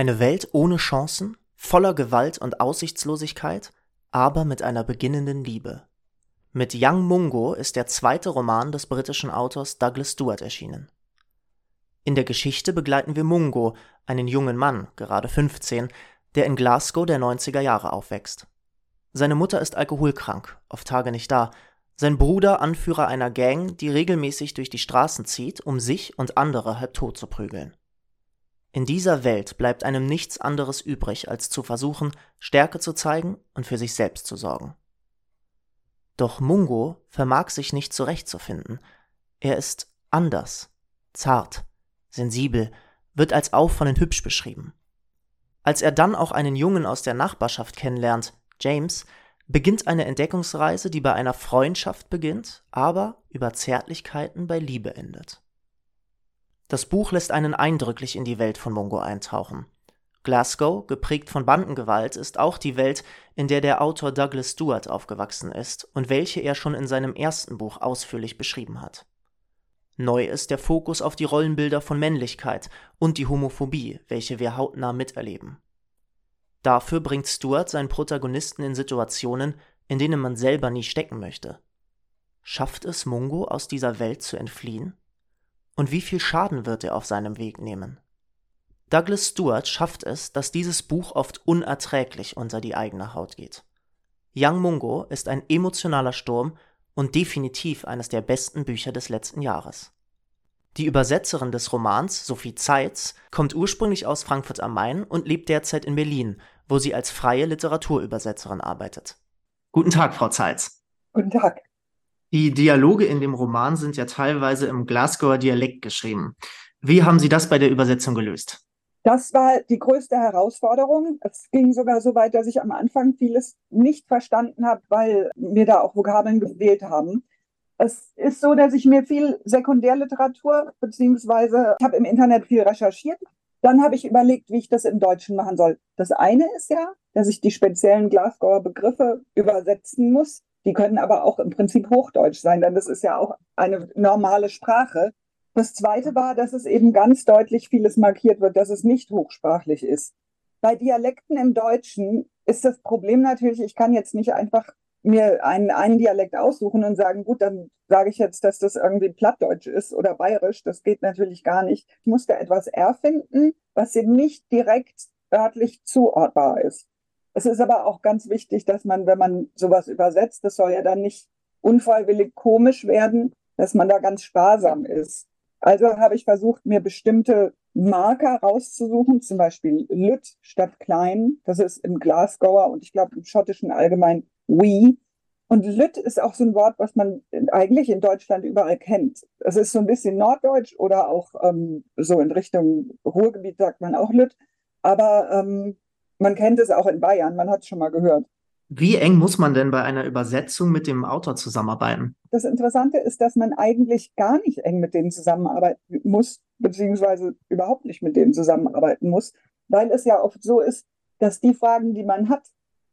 Eine Welt ohne Chancen, voller Gewalt und Aussichtslosigkeit, aber mit einer beginnenden Liebe. Mit Young Mungo ist der zweite Roman des britischen Autors Douglas Stewart erschienen. In der Geschichte begleiten wir Mungo, einen jungen Mann, gerade 15, der in Glasgow der 90er Jahre aufwächst. Seine Mutter ist alkoholkrank, auf Tage nicht da, sein Bruder Anführer einer Gang, die regelmäßig durch die Straßen zieht, um sich und andere halbtot zu prügeln. In dieser Welt bleibt einem nichts anderes übrig, als zu versuchen, Stärke zu zeigen und für sich selbst zu sorgen. Doch Mungo vermag sich nicht zurechtzufinden. Er ist anders, zart, sensibel, wird als auffallend hübsch beschrieben. Als er dann auch einen Jungen aus der Nachbarschaft kennenlernt, James, beginnt eine Entdeckungsreise, die bei einer Freundschaft beginnt, aber über Zärtlichkeiten bei Liebe endet. Das Buch lässt einen eindrücklich in die Welt von Mungo eintauchen. Glasgow, geprägt von Bandengewalt, ist auch die Welt, in der der Autor Douglas Stewart aufgewachsen ist und welche er schon in seinem ersten Buch ausführlich beschrieben hat. Neu ist der Fokus auf die Rollenbilder von Männlichkeit und die Homophobie, welche wir hautnah miterleben. Dafür bringt Stewart seinen Protagonisten in Situationen, in denen man selber nie stecken möchte. Schafft es Mungo aus dieser Welt zu entfliehen? Und wie viel Schaden wird er auf seinem Weg nehmen? Douglas Stewart schafft es, dass dieses Buch oft unerträglich unter die eigene Haut geht. Young Mungo ist ein emotionaler Sturm und definitiv eines der besten Bücher des letzten Jahres. Die Übersetzerin des Romans, Sophie Zeitz, kommt ursprünglich aus Frankfurt am Main und lebt derzeit in Berlin, wo sie als freie Literaturübersetzerin arbeitet. Guten Tag, Frau Zeitz. Guten Tag. Die Dialoge in dem Roman sind ja teilweise im Glasgower Dialekt geschrieben. Wie haben Sie das bei der Übersetzung gelöst? Das war die größte Herausforderung. Es ging sogar so weit, dass ich am Anfang vieles nicht verstanden habe, weil mir da auch Vokabeln gefehlt haben. Es ist so, dass ich mir viel Sekundärliteratur, beziehungsweise ich habe im Internet viel recherchiert. Dann habe ich überlegt, wie ich das im Deutschen machen soll. Das eine ist ja, dass ich die speziellen Glasgower Begriffe übersetzen muss. Die können aber auch im Prinzip Hochdeutsch sein, denn das ist ja auch eine normale Sprache. Das Zweite war, dass es eben ganz deutlich vieles markiert wird, dass es nicht hochsprachlich ist. Bei Dialekten im Deutschen ist das Problem natürlich, ich kann jetzt nicht einfach mir einen, einen Dialekt aussuchen und sagen, gut, dann sage ich jetzt, dass das irgendwie Plattdeutsch ist oder Bayerisch. Das geht natürlich gar nicht. Ich muss da etwas erfinden, was eben nicht direkt örtlich zuordbar ist. Es ist aber auch ganz wichtig, dass man, wenn man sowas übersetzt, das soll ja dann nicht unfreiwillig komisch werden, dass man da ganz sparsam ist. Also habe ich versucht, mir bestimmte Marker rauszusuchen, zum Beispiel Lüt statt Klein. Das ist im Glasgower und ich glaube im Schottischen allgemein we. Und Lüt ist auch so ein Wort, was man eigentlich in Deutschland überall kennt. Es ist so ein bisschen Norddeutsch oder auch ähm, so in Richtung Ruhrgebiet sagt man auch Lüt. Aber ähm, man kennt es auch in Bayern, man hat es schon mal gehört. Wie eng muss man denn bei einer Übersetzung mit dem Autor zusammenarbeiten? Das Interessante ist, dass man eigentlich gar nicht eng mit denen zusammenarbeiten muss, beziehungsweise überhaupt nicht mit denen zusammenarbeiten muss, weil es ja oft so ist, dass die Fragen, die man hat,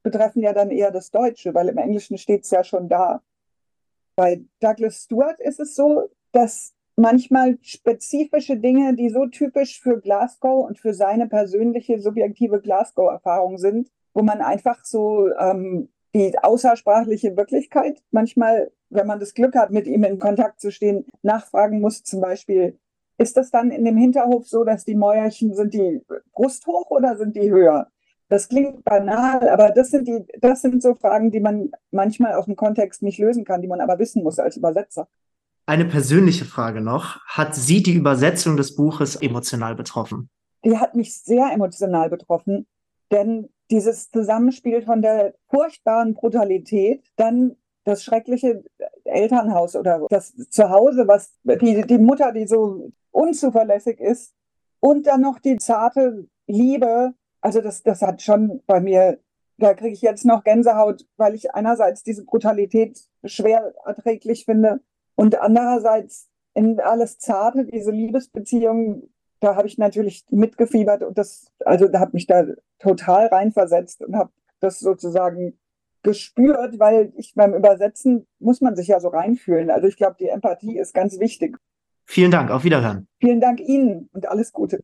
betreffen ja dann eher das Deutsche, weil im Englischen steht es ja schon da. Bei Douglas Stewart ist es so, dass manchmal spezifische Dinge, die so typisch für Glasgow und für seine persönliche subjektive Glasgow-Erfahrung sind, wo man einfach so ähm, die außersprachliche Wirklichkeit manchmal, wenn man das Glück hat, mit ihm in Kontakt zu stehen, nachfragen muss. Zum Beispiel, ist das dann in dem Hinterhof so, dass die Mäuerchen, sind die brusthoch oder sind die höher? Das klingt banal, aber das sind die, das sind so Fragen, die man manchmal aus dem Kontext nicht lösen kann, die man aber wissen muss als Übersetzer. Eine persönliche Frage noch. Hat Sie die Übersetzung des Buches emotional betroffen? Die hat mich sehr emotional betroffen, denn dieses Zusammenspiel von der furchtbaren Brutalität, dann das schreckliche Elternhaus oder das Zuhause, was die, die Mutter, die so unzuverlässig ist, und dann noch die zarte Liebe. Also das, das hat schon bei mir, da kriege ich jetzt noch Gänsehaut, weil ich einerseits diese Brutalität schwer erträglich finde und andererseits in alles Zarte, diese Liebesbeziehung, da habe ich natürlich mitgefiebert und das, also da habe mich da total reinversetzt und habe das sozusagen gespürt, weil ich beim Übersetzen muss man sich ja so reinfühlen. Also ich glaube, die Empathie ist ganz wichtig. Vielen Dank, auf Wiederhören. Vielen Dank Ihnen und alles Gute.